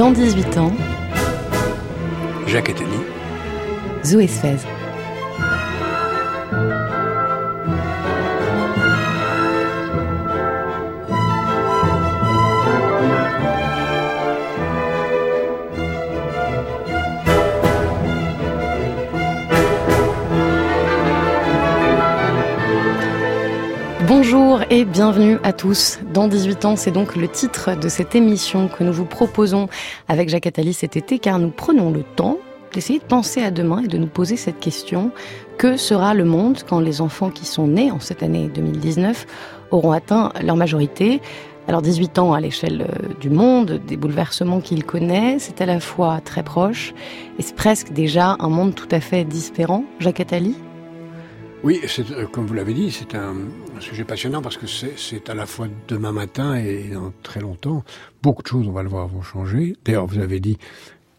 Dans 18 ans, Jacques Attali. Zoé Sfez. Et bienvenue à tous. Dans 18 ans, c'est donc le titre de cette émission que nous vous proposons avec Jacques Attali cet été car nous prenons le temps d'essayer de penser à demain et de nous poser cette question. Que sera le monde quand les enfants qui sont nés en cette année 2019 auront atteint leur majorité? Alors 18 ans à l'échelle euh, du monde, des bouleversements qu'il connaît, c'est à la fois très proche et c'est presque déjà un monde tout à fait différent. Jacques Attali? Oui, euh, comme vous l'avez dit, c'est un, un, sujet passionnant parce que c'est à la fois demain matin et dans très longtemps. Beaucoup de choses, on va le voir, vont changer. D'ailleurs, vous avez dit,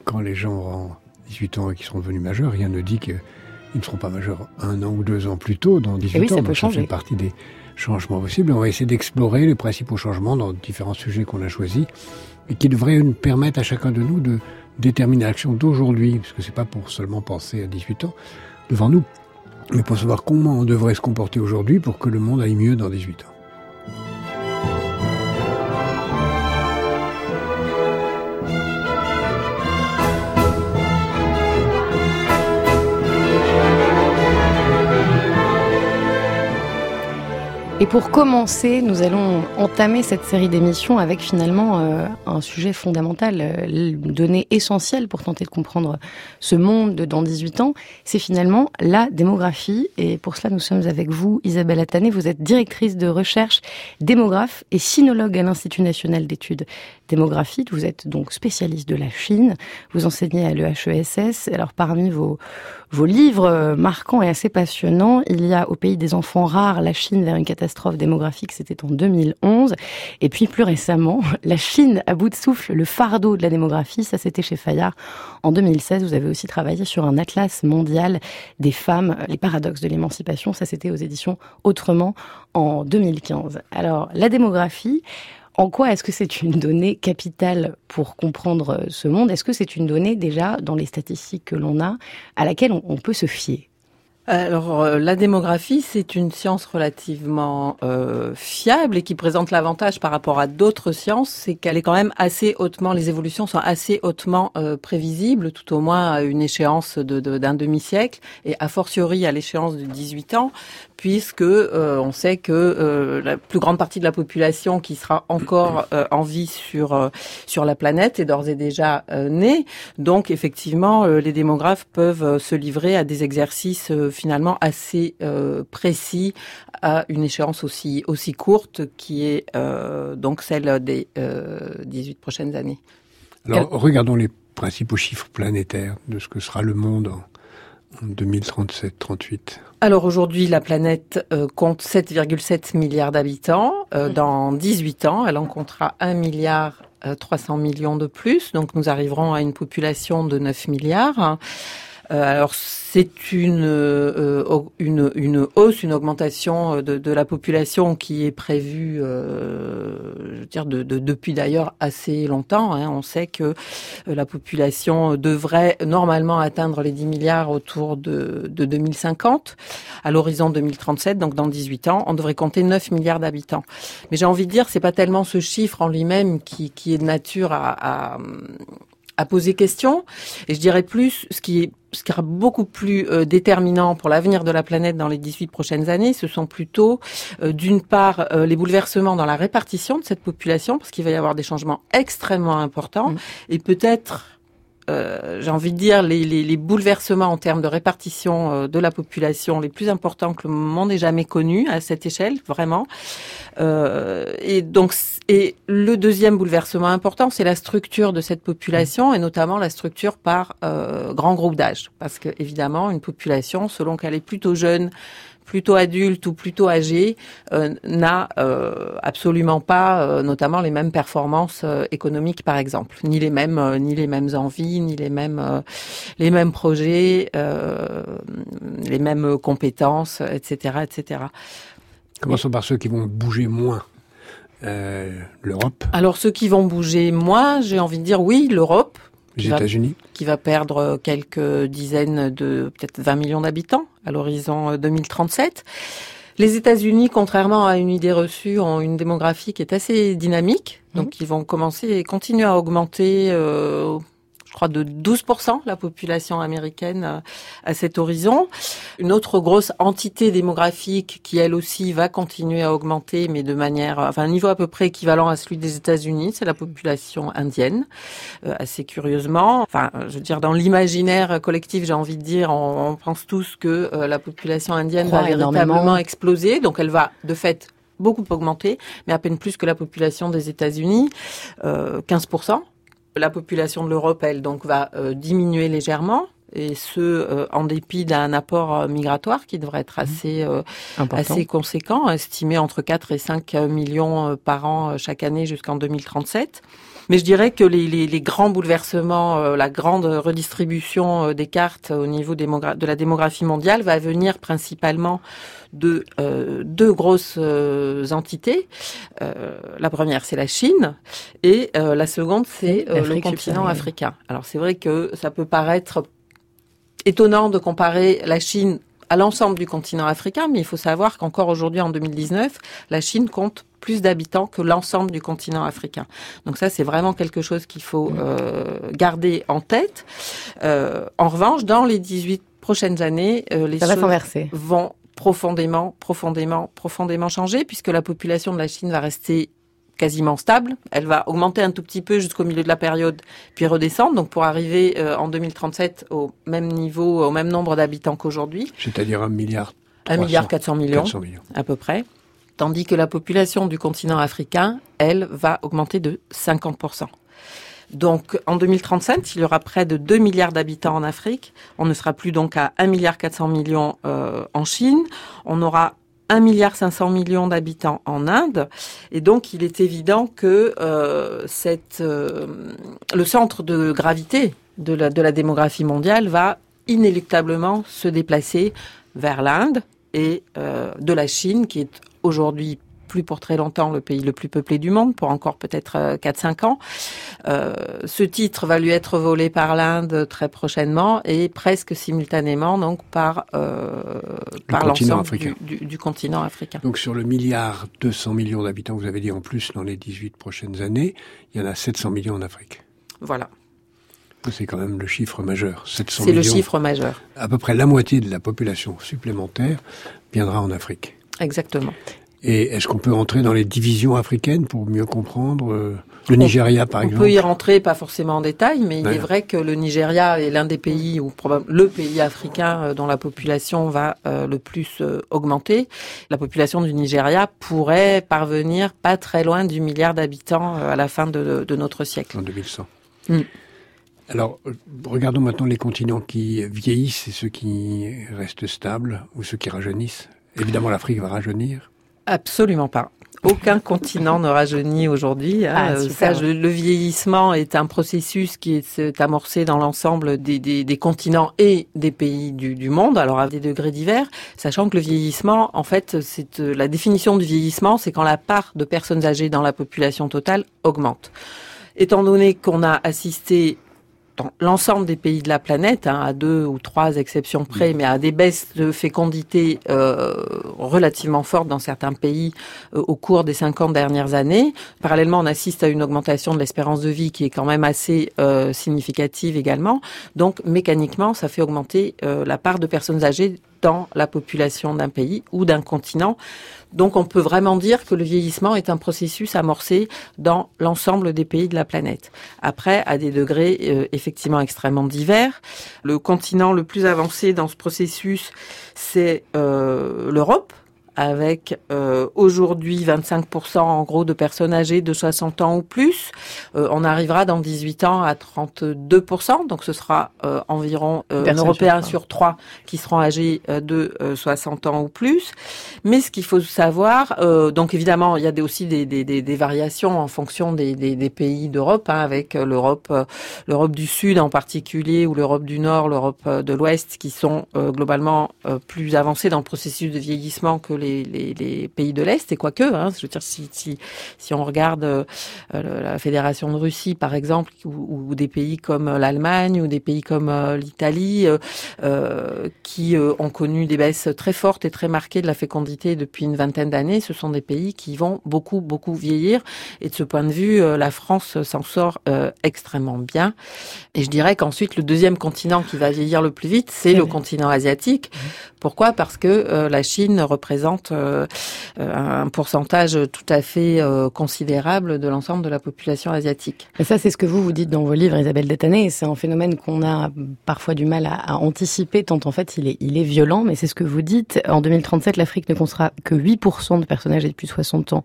quand les gens auront 18 ans et qui seront devenus majeurs, rien ne dit qu'ils ne seront pas majeurs un an ou deux ans plus tôt, dans 18 et oui, ans. Ça, peut changer. ça fait partie des changements possibles. On va essayer d'explorer les principaux changements dans différents sujets qu'on a choisis et qui devraient nous permettre à chacun de nous de déterminer l'action d'aujourd'hui, parce que c'est pas pour seulement penser à 18 ans devant nous, mais pour savoir comment on devrait se comporter aujourd'hui pour que le monde aille mieux dans 18 ans. Et pour commencer, nous allons entamer cette série d'émissions avec finalement euh, un sujet fondamental, euh, une donnée essentielle pour tenter de comprendre ce monde dans 18 ans, c'est finalement la démographie. Et pour cela, nous sommes avec vous, Isabelle Attané. Vous êtes directrice de recherche, démographe et sinologue à l'Institut national d'études démographiques. Vous êtes donc spécialiste de la Chine. Vous enseignez à l'EHESS. Alors parmi vos, vos livres marquants et assez passionnants, il y a Au pays des enfants rares, la Chine vers une catastrophe démographique, c'était en 2011. Et puis plus récemment, la Chine à bout de souffle, le fardeau de la démographie, ça c'était chez Fayard en 2016. Vous avez aussi travaillé sur un atlas mondial des femmes, les paradoxes de l'émancipation, ça c'était aux éditions Autrement en 2015. Alors la démographie, en quoi est-ce que c'est une donnée capitale pour comprendre ce monde? Est-ce que c'est une donnée déjà dans les statistiques que l'on a à laquelle on, peut se fier? Alors, euh, la démographie, c'est une science relativement euh, fiable et qui présente l'avantage par rapport à d'autres sciences, c'est qu'elle est quand même assez hautement, les évolutions sont assez hautement euh, prévisibles, tout au moins à une échéance d'un demi-siècle et a fortiori à l'échéance de 18 ans, puisque euh, on sait que euh, la plus grande partie de la population qui sera encore euh, en vie sur sur la planète est d'ores et déjà née. Donc effectivement, les démographes peuvent se livrer à des exercices finalement assez précis à une échéance aussi aussi courte qui est donc celle des 18 prochaines années. Alors regardons les principaux chiffres planétaires de ce que sera le monde 2037-38 Alors aujourd'hui, la planète euh, compte 7,7 milliards d'habitants. Euh, mmh. Dans 18 ans, elle en comptera 1 milliard euh, 300 millions de plus. Donc nous arriverons à une population de 9 milliards. Euh, alors c'est une, euh, une, une hausse, une augmentation de, de la population qui est prévue, euh, je veux dire, de, de, depuis d'ailleurs assez longtemps. Hein. On sait que la population devrait normalement atteindre les 10 milliards autour de, de 2050, à l'horizon 2037, donc dans 18 ans, on devrait compter 9 milliards d'habitants. Mais j'ai envie de dire, c'est pas tellement ce chiffre en lui-même qui, qui est de nature à, à à poser question. Et je dirais plus, ce qui est ce qui sera beaucoup plus euh, déterminant pour l'avenir de la planète dans les 18 prochaines années, ce sont plutôt, euh, d'une part, euh, les bouleversements dans la répartition de cette population, parce qu'il va y avoir des changements extrêmement importants, mmh. et peut-être j'ai envie de dire, les, bouleversements en termes de répartition euh, de la population les plus importants que le monde ait jamais connu à cette échelle, vraiment. Euh, et donc, et le deuxième bouleversement important, c'est la structure de cette population et notamment la structure par euh, grand groupe d'âge, parce que évidemment, une population, selon qu'elle est plutôt jeune plutôt adulte ou plutôt âgé euh, n'a euh, absolument pas, euh, notamment les mêmes performances économiques par exemple, ni les mêmes, ni les mêmes envies, ni les mêmes, les mêmes projets, les mêmes compétences, etc., etc. Commençons par ceux qui vont bouger moins. l'Europe Alors ceux qui vont bouger, moi j'ai envie de dire oui, l'Europe. Les États-Unis Qui va perdre quelques dizaines de, peut-être 20 millions d'habitants à l'horizon 2037. Les États-Unis, contrairement à une idée reçue, ont une démographie qui est assez dynamique. Donc, mmh. ils vont commencer et continuer à augmenter euh, crois, de 12% la population américaine euh, à cet horizon. Une autre grosse entité démographique qui, elle aussi, va continuer à augmenter, mais de manière, euh, enfin, un niveau à peu près équivalent à celui des États-Unis, c'est la population indienne, euh, assez curieusement. Enfin, je veux dire, dans l'imaginaire collectif, j'ai envie de dire, on, pense tous que la population indienne va véritablement exploser, donc elle va, de fait, beaucoup augmenter, mais à peine plus que la population des États-Unis, euh, 15%. La population de l'Europe, elle, donc, va euh, diminuer légèrement et ce euh, en dépit d'un apport euh, migratoire qui devrait être assez assez conséquent, estimé entre 4 et 5 millions par an chaque année jusqu'en 2037. Mais je dirais que les, les, les grands bouleversements, la grande redistribution des cartes au niveau de la démographie mondiale va venir principalement de euh, deux grosses euh, entités. Euh, la première, c'est la Chine, et la seconde, c'est le continent africain. Alors c'est vrai que ça peut paraître étonnant de comparer la Chine à l'ensemble du continent africain, mais il faut savoir qu'encore aujourd'hui, en 2019, la Chine compte plus d'habitants que l'ensemble du continent africain. Donc ça, c'est vraiment quelque chose qu'il faut garder en tête. en revanche, dans les 18 prochaines années, les ça choses vont profondément, profondément, profondément changé puisque la population de la Chine va rester quasiment stable. Elle va augmenter un tout petit peu jusqu'au milieu de la période, puis redescendre. Donc pour arriver euh, en 2037 au même niveau, au même nombre d'habitants qu'aujourd'hui. C'est-à-dire un milliard. Un milliard 400 millions, 400 millions, à peu près. Tandis que la population du continent africain, elle, va augmenter de 50% donc en 2035, il y aura près de 2 milliards d'habitants en Afrique. On ne sera plus donc à 1 milliard 400 millions euh, en Chine. On aura 1 milliard 500 millions d'habitants en Inde. Et donc, il est évident que euh, euh, le centre de gravité de la, de la démographie mondiale va inéluctablement se déplacer vers l'Inde et de la Chine, qui est aujourd'hui plus pour très longtemps le pays le plus peuplé du monde, pour encore peut-être 4-5 euh, ans. Euh, ce titre va lui être volé par l'Inde très prochainement et presque simultanément donc par, euh, par l'ensemble du, du, continent africain. Donc sur le milliard 200 millions d'habitants, vous avez dit en plus dans les 18 prochaines années, il y en a 700 millions en Afrique. Voilà. C'est quand même le chiffre majeur. C'est le chiffre majeur. À peu près la moitié de la population supplémentaire viendra en Afrique. Exactement. Et est-ce qu'on peut entrer dans les divisions africaines pour mieux comprendre euh, le Nigeria, par exemple On peut y rentrer, pas forcément en détail, mais il est vrai que le Nigeria est l'un des pays, ou probablement le pays africain euh, dont la population va euh, le plus augmenter. La population du Nigeria pourrait parvenir pas très loin du milliard d'habitants à la fin de, de, notre siècle. En 2100. Mm. Alors, regardons maintenant les continents qui vieillissent et ceux qui restent stables ou ceux qui rajeunissent. Évidemment, l'Afrique va rajeunir. Absolument pas. Aucun continent ne rajeunit aujourd'hui. Hein. Ah, euh, le vieillissement est un processus qui est amorcé dans l'ensemble des, des, continents et des pays du, du, monde, alors à des degrés divers, sachant que le vieillissement, en fait, c'est euh, la définition du vieillissement, c'est quand la part de personnes âgées dans la population totale augmente. Étant donné qu'on a assisté l'ensemble des pays de la planète, hein, à deux ou trois exceptions près, mais à des baisses de fécondité euh, relativement fortes dans certains pays euh, au cours des 50 dernières années. Parallèlement, on assiste à une augmentation de l'espérance de vie qui est quand même assez euh, significative également. Donc, mécaniquement, ça fait augmenter la part de personnes âgées dans la population d'un pays ou d'un continent. Donc on peut vraiment dire que le vieillissement est un processus amorcé dans l'ensemble des pays de la planète. Après, à des degrés euh, effectivement extrêmement divers. Le continent le plus avancé dans ce processus, c'est euh, l'Europe avec euh, aujourd'hui 25% en gros de personnes âgées de 60 ans ou plus. Euh, on arrivera dans 18 ans à 32%, donc ce sera euh, environ un Européen sur trois qui seront âgés de 60 ans ou plus. Mais ce qu'il faut savoir, donc évidemment, il y a des, aussi des, des, des, variations en fonction des, des pays d'Europe, hein, avec l'Europe, l'Europe du Sud en particulier, ou l'Europe du Nord, l'Europe de l'Ouest, qui sont globalement plus avancées dans le processus de vieillissement que les les, les, les pays de l'Est, et quoique, hein, je veux dire, si, si, si on regarde euh, la Fédération de Russie, par exemple, ou, ou des pays comme l'Allemagne, ou des pays comme euh, l'Italie, euh, qui ont connu des baisses très fortes et très marquées de la fécondité depuis une vingtaine d'années, ce sont des pays qui vont beaucoup, beaucoup vieillir. Et de ce point de vue, la France s'en sort extrêmement bien. Et je dirais qu'ensuite, le deuxième continent qui va vieillir le plus vite, c'est le continent asiatique. Pourquoi? Parce que euh, la Chine représente euh, un pourcentage tout à fait euh, considérable de l'ensemble de la population asiatique. Et ça, c'est ce que vous vous dites dans vos livres, Isabelle Détané. C'est un phénomène qu'on a parfois du mal à, à, anticiper, tant en fait il est, il est violent. Mais c'est ce que vous dites. En 2037, l'Afrique ne comptera que 8% de personnes âgées de plus de 60 ans,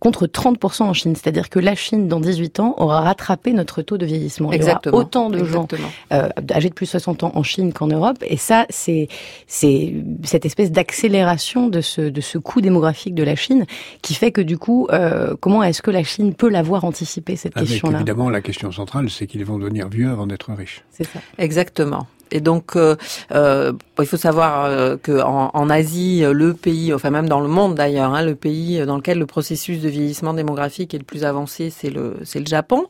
contre 30% en Chine. C'est-à-dire que la Chine, dans 18 ans, aura rattrapé notre taux de vieillissement. Exactement. Il y aura autant de gens âgés de plus de 60 ans en Chine qu'en Europe. Et ça, c'est cette espèce d'accélération de ce, de ce coût démographique de la Chine qui fait que du coup, euh, comment est-ce que la Chine peut l'avoir anticipé cette question-là? Évidemment, la question centrale, c'est qu'ils vont devenir vieux avant d'être riches. C'est ça. Exactement. Et donc, euh, euh, il faut savoir euh, que en, en, Asie, le pays, enfin même dans le monde d'ailleurs, hein, le pays dans lequel le processus de vieillissement démographique est le plus avancé, c'est le c'est le Japon.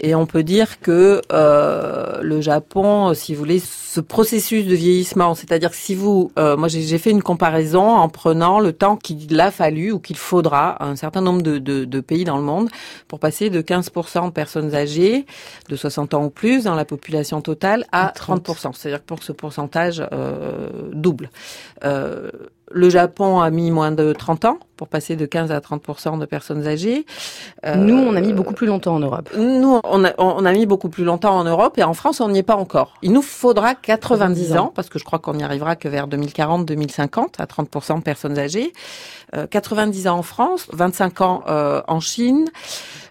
Et on peut dire que euh, le Japon, si vous voulez, ce processus de vieillissement, c'est-à-dire que si vous, euh, moi j'ai fait une comparaison en prenant le temps qu'il a fallu ou qu'il faudra à un certain nombre de, de, de, pays dans le monde pour passer de 15% de personnes âgées de 60 ans ou plus dans la population totale à 30%. C'est-à-dire pour que ce pourcentage euh, double. Euh, le Japon a mis moins de 30 ans pour passer de 15 à 30% de personnes âgées. Euh, nous, on a mis beaucoup plus longtemps en Europe. Nous, on a, on a mis beaucoup plus longtemps en Europe et en France, on n'y est pas encore. Il nous faudra 90 ans, parce que je crois qu'on n'y arrivera que vers 2040-2050 à 30% de personnes âgées. Euh, 90 ans en France, 25 ans euh, en Chine.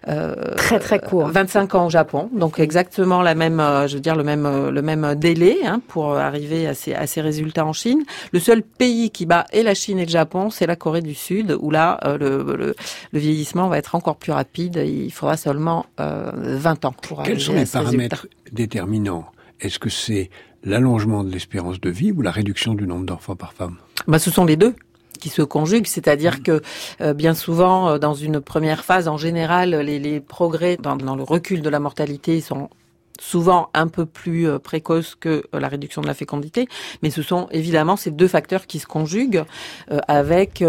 Euh, très très court. 25 ans au Japon, donc exactement la même, euh, je veux dire le même le même délai hein, pour arriver à ces, à ces résultats en Chine. Le seul pays qui bat et la Chine et le Japon, c'est la Corée du Sud, où là euh, le, le, le, vieillissement va être encore plus rapide. Il faudra seulement 20 ans pour Quels sont les paramètres déterminants? Est-ce que c'est l'allongement de l'espérance de vie ou la réduction du nombre d'enfants par femme? Bah, ce sont les deux qui se conjuguent, c'est-à-dire que euh, bien souvent, euh, dans une première phase, en général, les, les progrès dans, dans, le recul de la mortalité sont souvent un peu plus euh, précoce que euh, la réduction de la fécondité, mais ce sont évidemment ces deux facteurs qui se conjuguent euh, avec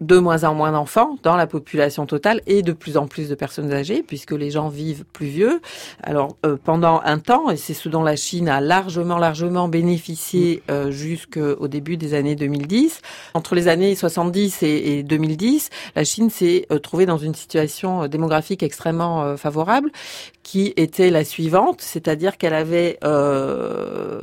de moins en moins d'enfants dans la population totale et de plus en plus de personnes âgées, puisque les gens vivent plus vieux. Alors pendant un temps, et c'est ce dont la Chine a largement, largement bénéficié jusqu'au début des années 2010, entre les années 70 et, et 2010, la Chine s'est trouvée dans une situation démographique extrêmement favorable, qui était la suivante, c'est-à-dire qu'elle avait euh,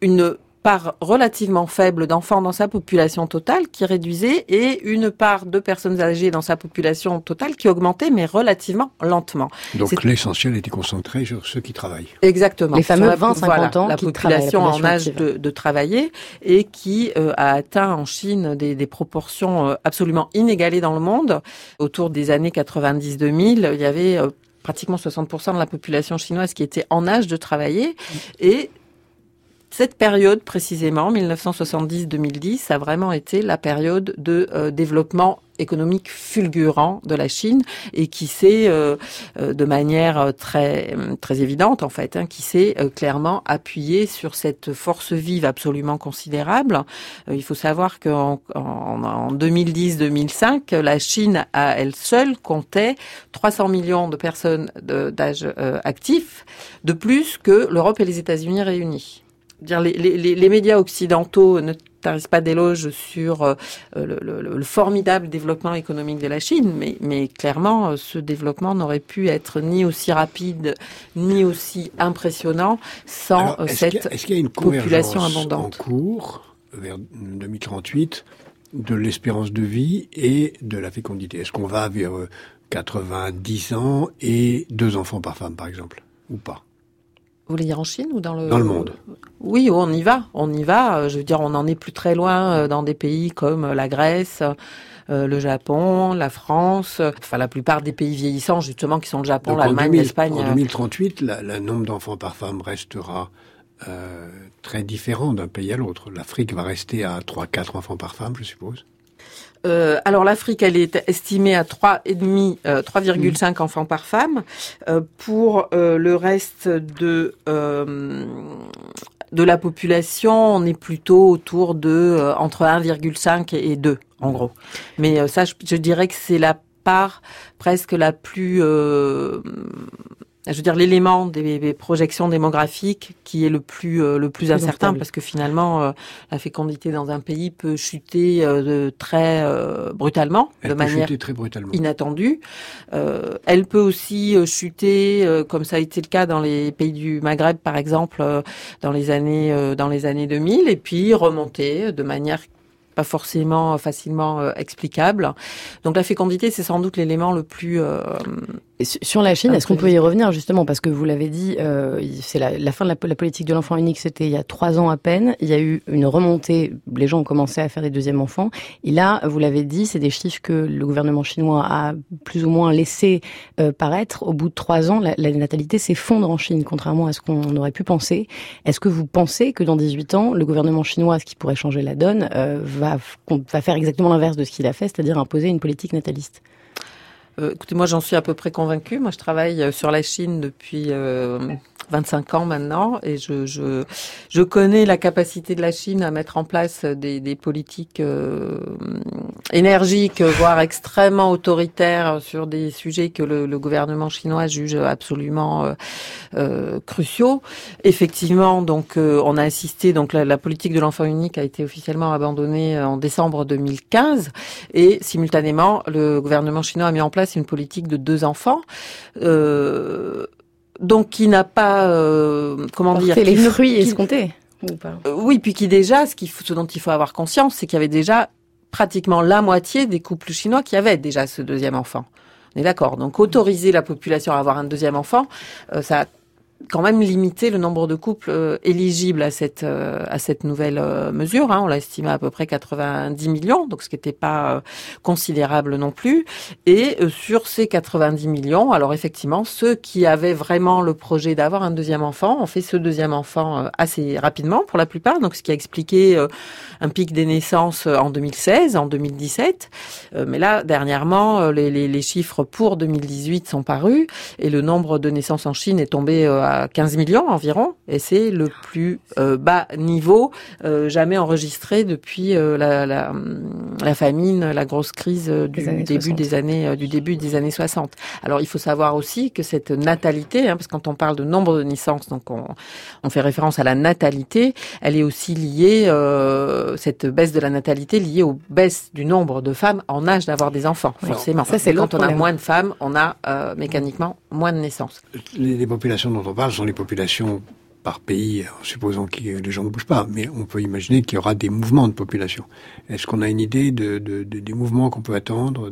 une part relativement faible d'enfants dans sa population totale qui réduisait et une part de personnes âgées dans sa population totale qui augmentait mais relativement lentement. Donc l'essentiel était concentré sur ceux qui travaillent. Exactement. Les fameux 20-50 voilà, ans la qui population la en âge de, de, travailler et qui euh, a atteint en Chine des, des proportions euh, absolument inégalées dans le monde. Autour des années 90-2000, il y avait euh, pratiquement 60% de la population chinoise qui était en âge de travailler. Et cette période précisément, 1970-2010, a vraiment été la période de euh, développement économique fulgurant de la Chine et qui s'est euh, de manière très très évidente en fait, hein, qui s'est euh, clairement appuyé sur cette force vive absolument considérable. Euh, il faut savoir qu'en en, en 2010-2005, la Chine à elle seule comptait 300 millions de personnes d'âge actif, de plus que l'Europe et les États-Unis réunis. Dire les, les, les médias occidentaux ne tarisse pas d'éloges sur euh, le, le, le, formidable développement économique de la Chine, mais, mais clairement, euh, ce développement n'aurait pu être ni aussi rapide, ni aussi impressionnant sans Alors, cette qu y a, y a une population abondante. En cours, vers 2038, de l'espérance de vie et de la fécondité? Est-ce qu'on va vers 90 ans et deux enfants par femme, par exemple, ou pas? Vous voulez dire en Chine ou dans le dans le monde Oui, on y va, on y va. Je veux dire, on n'en est plus très loin dans des pays comme la Grèce. Euh, le Japon, la France, enfin la plupart des pays vieillissants justement qui sont le Japon, l'Allemagne, l'Espagne. En 2038, le nombre d'enfants par femme restera euh, très différent d'un pays à l'autre. L'Afrique va rester à 3-4 enfants par femme, je suppose. Euh, alors l'Afrique, elle est estimée à 3,5, 3,5 mmh. enfants par femme. Euh, pour euh, le reste de de la population, on est plutôt autour de entre 1,5 et 2 en gros. Mais ça, je, dirais que c'est la part presque la plus je veux dire l'élément des, projections démographiques qui est le plus euh, le plus incertain parce que finalement euh, la fécondité dans un pays peut chuter euh, de très brutalement de manière très brutalement. inattendue elle peut aussi chuter comme ça a été le cas dans les pays du Maghreb par exemple dans les années dans les années 2000 et puis remonter de manière pas forcément facilement explicable. Donc la fécondité, c'est sans doute l'élément le plus sur la Chine, est-ce qu'on peut y revenir justement? Parce que vous l'avez dit, euh, c'est la, fin de la, politique de l'enfant unique, c'était il y a trois ans à peine. Il y a eu une remontée, les gens ont commencé à faire des deuxièmes enfants. Et là, vous l'avez dit, c'est des chiffres que le gouvernement chinois a plus ou moins laissé euh, paraître. Au bout de trois ans, la, natalité s'effondre en Chine, contrairement à ce qu'on aurait pu penser. Est-ce que vous pensez que dans 18 ans, le gouvernement chinois, ce qui pourrait changer la donne, euh, va, va faire exactement l'inverse de ce qu'il a fait, c'est-à-dire imposer une politique nataliste? Écoutez, moi j'en suis à peu près convaincue. Moi je travaille euh, sur la Chine depuis euh, 25 ans maintenant et je, je, je, connais la capacité de la Chine à mettre en place des, des politiques euh, énergiques, voire extrêmement autoritaires sur des sujets que le, le gouvernement chinois juge absolument euh, euh cruciaux. Effectivement, donc on a assisté, donc la, la politique de l'enfant unique a été officiellement abandonnée en décembre 2015 et simultanément le gouvernement chinois a mis en place une politique de deux enfants. Euh, donc qui n'a pas, euh, comment dire, les fruits escomptés. Ou pas euh, oui, puis qui déjà, ce, ce dont il faut avoir conscience, c'est qu'il y avait déjà pratiquement la moitié des couples chinois qui avaient déjà ce deuxième enfant. On est d'accord. Donc autoriser la population à avoir un deuxième enfant, euh, ça quand même limiter le nombre de couples euh, éligibles à cette euh, à cette nouvelle euh, mesure. Hein. On l'a estimé à peu près 90 millions, donc ce qui n'était pas considérable non plus. Et sur ces 90 millions, alors effectivement, ceux qui avaient vraiment le projet d'avoir un deuxième enfant ont fait ce deuxième enfant assez rapidement pour la plupart. Donc ce qui a expliqué un pic des naissances en 2016, en 2017. mais là, dernièrement, les, les, les chiffres pour 2018 sont parus et le nombre de naissances en Chine est tombé à 15 millions environ, et c'est le plus euh, bas niveau euh, jamais enregistré depuis euh, la, la, la, famine, la grosse crise du début des années du début des années 60. Alors il faut savoir aussi que cette natalité, hein, parce que quand on parle de nombre de naissances, donc on, on fait référence à la natalité, elle est aussi liée cette baisse de la natalité liée aux baisses du nombre de femmes en âge d'avoir des enfants, forcément. Ça c'est quand on a moins de femmes, on a mécaniquement moins de naissances. Les, les populations dont on parle sont les populations par pays, en supposant que les gens ne bougent pas, mais on peut imaginer qu'il y aura des mouvements de population. Est-ce qu'on a une idée de, des mouvements qu'on peut attendre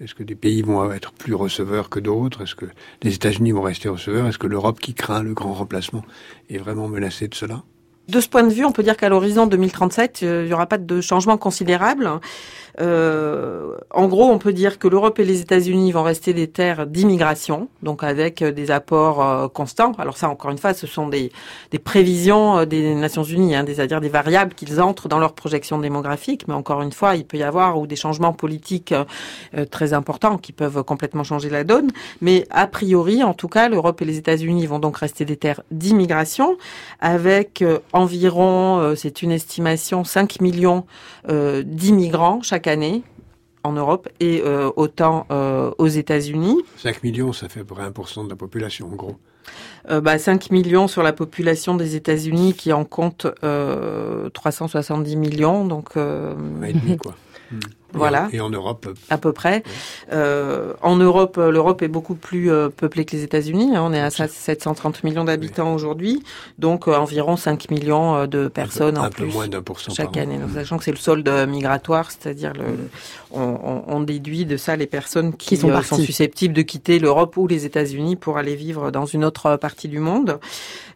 Est-ce que des pays vont être plus receveurs que d'autres Est-ce que les États-Unis vont rester receveurs Est-ce que l'Europe, qui craint le grand remplacement, est vraiment menacée de cela? De ce point de vue, on peut dire qu'à l'horizon 2037, euh, il n'y aura pas de changement considérable. Euh, en gros, on peut dire que l'Europe et les États-Unis vont rester des terres d'immigration, donc avec euh, des apports constants. Alors ça, encore une fois, ce sont des, prévisions des Nations Unies, hein, c'est-à-dire des variables qu'ils entrent dans leur projection démographique. Mais encore une fois, il peut y avoir ou des changements politiques très importants qui peuvent complètement changer la donne. Mais a priori, en tout cas, l'Europe et les États-Unis vont donc rester des terres d'immigration, avec environ, c'est une estimation, 5 millions d'immigrants chaque année en Europe et euh, autant euh, aux États-Unis. 5 millions, ça fait à peu près 1% de la population en gros. Euh, bah, 5 millions sur la population des États-Unis qui en compte 370 millions. Donc, et demi, quoi. Hmm. Voilà. Et en, Europe À peu près. Euh, en Europe, euh, l'Europe est beaucoup plus euh, peuplée que les États-Unis. Hein. On est à 730 millions d'habitants aujourd'hui, donc euh, environ 5 millions de personnes un peu, en plus moins d'un pour cent chaque année. Donc, sachant que c'est le solde migratoire, c'est-à-dire le, on, on, déduit de ça les personnes qui, sont, sont, susceptibles de quitter l'Europe ou les États-Unis pour aller vivre dans une autre partie du monde.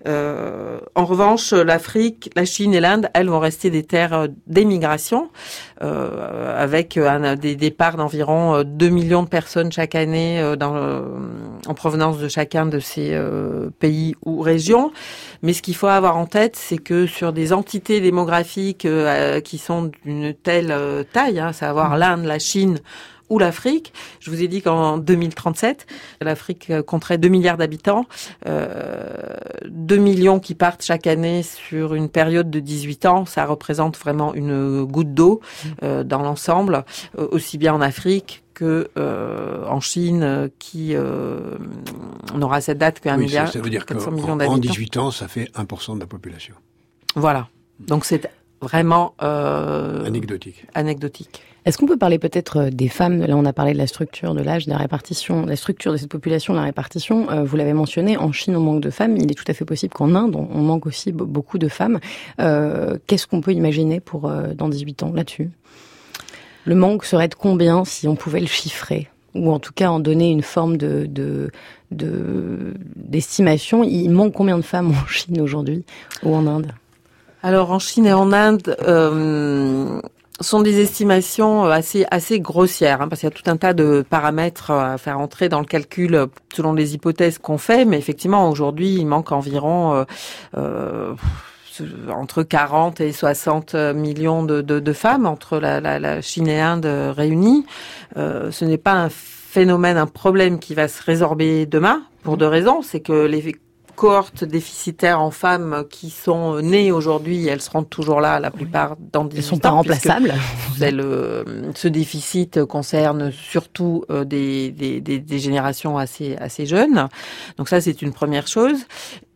en revanche, l'Afrique, la Chine et l'Inde, elles vont rester des terres d'émigration, avec un, des départs d'environ 2 millions de personnes chaque année dans, en provenance de chacun de ces pays ou régions. Mais ce qu'il faut avoir en tête, c'est que sur des entités démographiques qui sont d'une telle taille, hein, savoir mmh. l'Inde, la Chine, ou l'Afrique. Je vous ai dit qu'en 2037, l'Afrique compterait 2 milliards d'habitants, euh, 2 millions qui partent chaque année sur une période de 18 ans. Ça représente vraiment une goutte d'eau euh, dans l'ensemble, euh, aussi bien en Afrique que euh, en Chine, qui euh, aura cette date qu'un milliard. Ça veut dire qu'en 18 ans, ça fait 1% de la population. Voilà. Donc c'est vraiment euh, anecdotique. Anecdotique. Est-ce qu'on peut parler peut-être euh, des femmes? Là, on a parlé de la structure de l'âge, de la répartition, la structure de cette population, la répartition. Euh, vous l'avez mentionné, en Chine, on manque de femmes. Il est tout à fait possible qu'en Inde, on manque aussi beaucoup de femmes. Euh, Qu'est-ce qu'on peut imaginer pour dans 18 ans là-dessus? Le manque serait de combien si on pouvait le chiffrer? Ou en tout cas en donner une forme de, de, d'estimation. Il manque combien de femmes en Chine aujourd'hui ou en Inde? Alors en Chine et en Inde, sont des estimations assez assez grossières, hein, parce qu'il y a tout un tas de paramètres à faire entrer dans le calcul selon les hypothèses qu'on fait. Mais effectivement, aujourd'hui, il manque environ euh, euh entre 40 et 60 millions de, de, de femmes entre la, la, la, Chine et l'Inde réunies. Euh, ce n'est pas un phénomène, un problème qui va se résorber demain pour deux raisons. C'est que les cohortes déficitaires en femmes qui sont nées aujourd'hui, elles seront toujours là, la plupart dans des Elles sont pas remplaçables. ce déficit concerne surtout euh, des, des, des, générations assez, assez jeunes. Donc ça, c'est une première chose.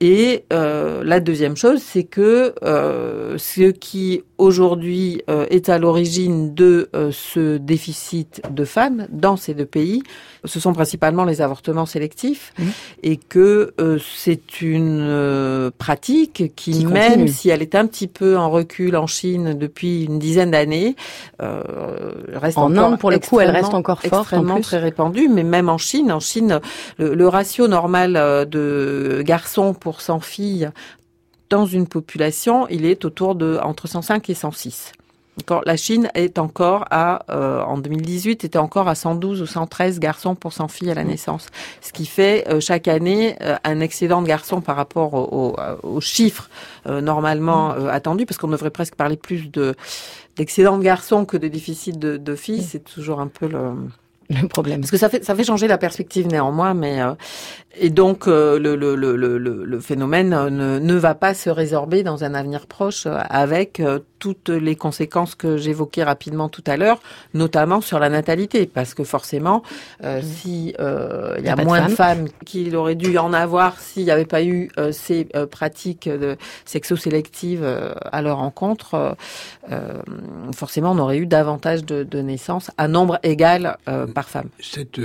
Et euh, la deuxième chose, c'est que euh, ce qui aujourd'hui euh, est à l'origine de euh, ce déficit de femmes dans ces deux pays, ce sont principalement les avortements sélectifs, mmh. et que euh, c'est une pratique qui, même si elle est un petit peu en recul en Chine depuis une dizaine d'années, reste en Inde pour le coup, elle reste encore forte, extrêmement très répandue. Mais même en Chine, en Chine, le, le ratio normal de garçons pour 100 filles dans une population, il est autour de entre 105 et 106. La Chine est encore à, euh, en 2018, était encore à 112 ou 113 garçons pour 100 filles à la naissance. Ce qui fait euh, chaque année euh, un excédent de garçons par rapport aux chiffres normalement attendus, parce qu'on devrait presque parler plus de d'excédent de garçons que de déficit de, de filles. C'est toujours un peu le, le problème. Parce que ça fait ça fait changer la perspective néanmoins, mais euh, et donc euh, le, le, le, le, le phénomène ne, ne va pas se résorber dans un avenir proche avec euh, toutes les conséquences que j'évoquais rapidement tout à l'heure, notamment sur la natalité, parce que forcément, euh, mmh. si euh, il y a, moins de femmes, qu'il aurait dû y en avoir s'il n'y avait pas eu euh, ces euh, pratiques de sexo-sélectives euh, à leur encontre, forcément, on aurait eu davantage de, de naissances à nombre égal par femme. Cette,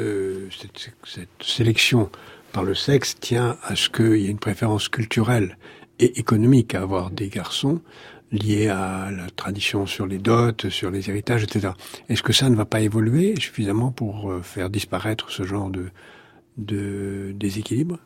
cette, cette sélection par le sexe tient à ce qu'il y ait une préférence culturelle et économique à avoir des garçons liées à la tradition sur les dots, sur les héritages, etc. Est-ce que ça ne va pas évoluer suffisamment pour euh, faire disparaître ce genre de déséquilibre?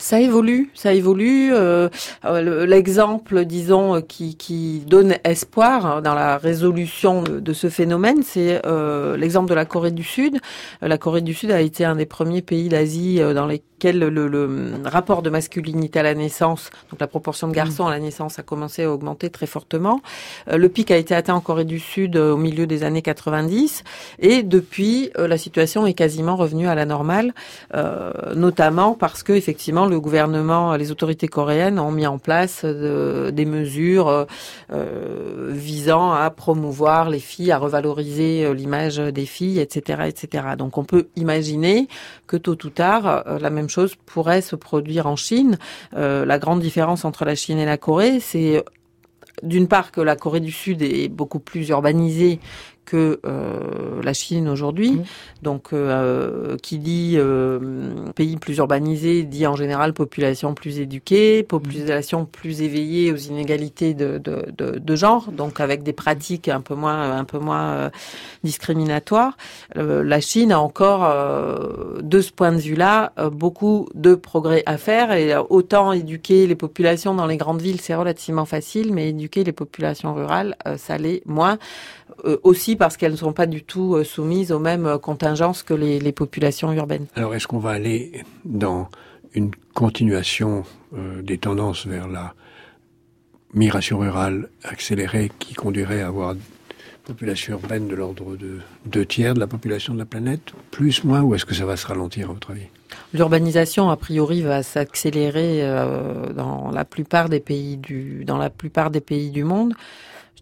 Ça évolue, ça évolue. Euh, euh L'exemple, disons, qui, qui, donne espoir dans la résolution de, ce phénomène, c'est euh, l'exemple de la Corée du Sud. La Corée du Sud a été un des premiers pays d'Asie dans les le, le, rapport de masculinité à la naissance, donc la proportion de garçons à la naissance a commencé à augmenter très fortement. Euh, le pic a été atteint en Corée du Sud euh, au milieu des années 90 et depuis euh, la situation est quasiment revenue à la normale, notamment parce que effectivement le gouvernement, les autorités coréennes ont mis en place des mesures visant à promouvoir les filles, à revaloriser l'image des filles, etc.. Donc on peut imaginer que tôt ou tard la même chose pourrait se produire en Chine. Euh, la grande différence entre la Chine et la Corée, c'est d'une part que la Corée du Sud est beaucoup plus urbanisée que euh, la Chine aujourd'hui. Mmh. Donc, euh, qui dit pays plus urbanisé dit en général population plus éduquée, population plus éveillée aux inégalités de, de, de, de genre, donc avec des pratiques un peu moins un peu moins discriminatoires. la Chine a encore, de ce point de vue-là, beaucoup de progrès à faire et autant éduquer les populations dans les grandes villes, c'est relativement facile, mais éduquer les populations rurales, ça l'est moins. Euh, aussi parce qu'elles ne sont pas du tout euh, soumises aux mêmes euh, contingences que les, les populations urbaines. Alors est-ce qu'on va aller dans une continuation des tendances vers la migration rurale accélérée qui conduirait à avoir une population urbaine de l'ordre de deux tiers de la population de la planète, plus, moins, ou est-ce que ça va se ralentir à votre avis? L'urbanisation, a priori, va s'accélérer dans la plupart des pays du dans la plupart des pays du monde.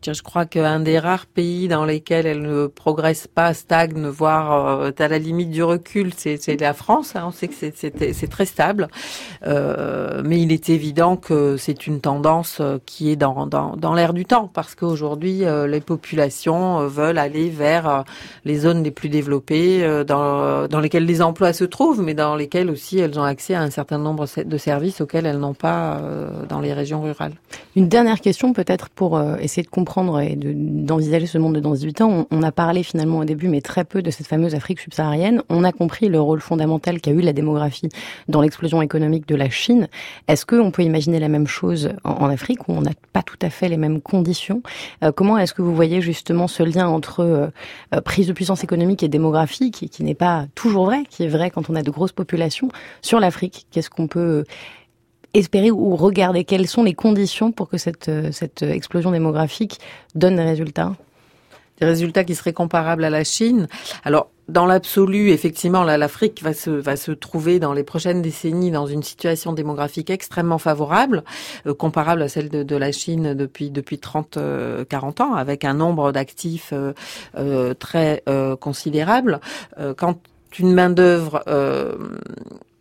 Je crois qu'un des rares pays dans lesquels elle ne progresse pas, stagne, voire euh, à la limite du recul, c'est la France. Hein. On sait que c'est très stable, euh, mais il est évident que c'est une tendance euh, qui est dans, dans, l'air du temps, parce qu'aujourd'hui, euh, les populations veulent aller vers les zones les plus développées, dans, dans lesquelles les emplois se trouvent, mais dans lesquelles aussi elles ont accès à un certain nombre de services auxquels elles n'ont pas dans les régions rurales. Une dernière question peut-être pour essayer de comprendre et d'envisager ce monde de dans 18 ans, on, a parlé finalement au début, mais très peu de cette fameuse Afrique subsaharienne. On a compris le rôle fondamental qu'a eu la démographie dans l'explosion économique de la Chine. Est-ce qu'on peut imaginer la même chose en, Afrique où on n'a pas tout à fait les mêmes conditions? Euh, Comment est-ce que vous voyez justement ce lien entre euh, euh, prise de puissance économique et démographique, qui n'est pas toujours vrai, qui est vrai quand on a de grosses populations, sur l'Afrique? Qu'est-ce qu'on peut espérer ou regarder quelles sont les conditions pour que cette, euh, cette explosion démographique donne des résultats? Des résultats qui seraient comparables à la Chine. Alors, dans l'absolu, effectivement, l'Afrique va se, va se trouver dans les prochaines décennies dans une situation démographique extrêmement favorable, euh, comparable à celle de, de, la Chine depuis, depuis 30, 40 euh, ans, avec un nombre d'actifs euh, très considérable. quand une main-d'œuvre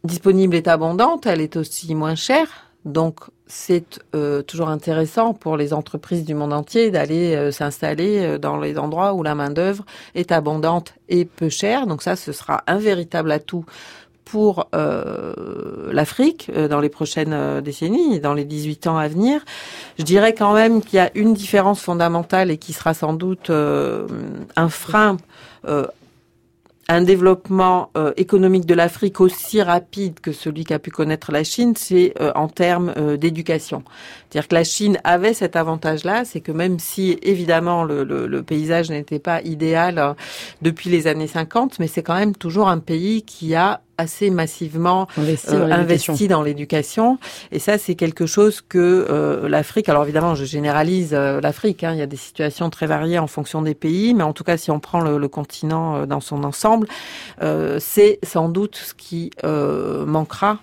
disponible est abondante, elle est aussi moins chère. Donc c'est euh, toujours intéressant pour les entreprises du monde entier d'aller euh, s'installer euh, dans les endroits où la main d'œuvre est abondante et peu chère. Donc ça, ce sera un véritable atout pour l'Afrique dans les prochaines décennies, dans les 18 ans à venir. Je dirais quand même qu'il y a une différence fondamentale et qui sera sans doute un frein un développement euh, économique de l'Afrique aussi rapide que celui qu'a pu connaître la Chine, c'est euh, en termes euh, d'éducation. C'est-à-dire que la Chine avait cet avantage-là, c'est que même si évidemment le, le, le paysage n'était pas idéal depuis les années 50, mais c'est quand même toujours un pays qui a assez massivement investi, dans l'éducation. Et ça, c'est quelque chose que euh, l'Afrique, alors évidemment, je généralise l'Afrique, hein, il y a des situations très variées en fonction des pays, mais en tout cas, si on prend le, le continent dans son ensemble, euh, c'est sans doute ce qui manquera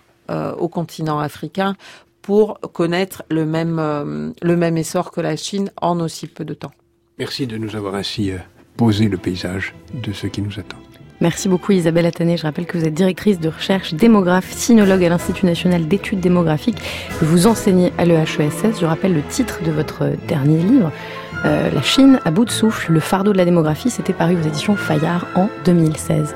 au continent africain pour connaître le même, euh, le même essor que la Chine en aussi peu de temps. Merci de nous avoir ainsi euh, posé le paysage de ce qui nous attend. Merci beaucoup Isabelle Attané. Je rappelle que vous êtes directrice de recherche démographe, sinologue à l'Institut national d'études démographiques, que vous enseignez à l'EHESS. Je rappelle le titre de votre dernier livre, euh, La Chine à bout de souffle, le fardeau de la démographie. C'était paru aux éditions Fayard en 2016.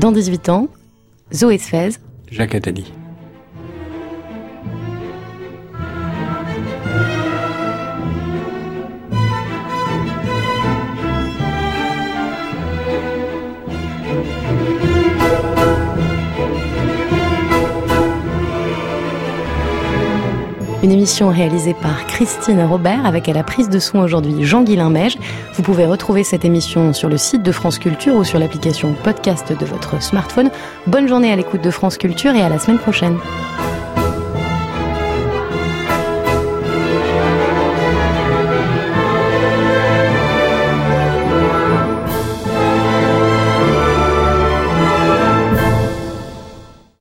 Dans 18 ans, Zoé Sfez. Jacques Attali. Une émission réalisée par Christine Robert avec à la prise de son aujourd'hui Jean-Guilain Mège. Vous pouvez retrouver cette émission sur le site de France Culture ou sur l'application podcast de votre smartphone. Bonne journée à l'écoute de France Culture et à la semaine prochaine.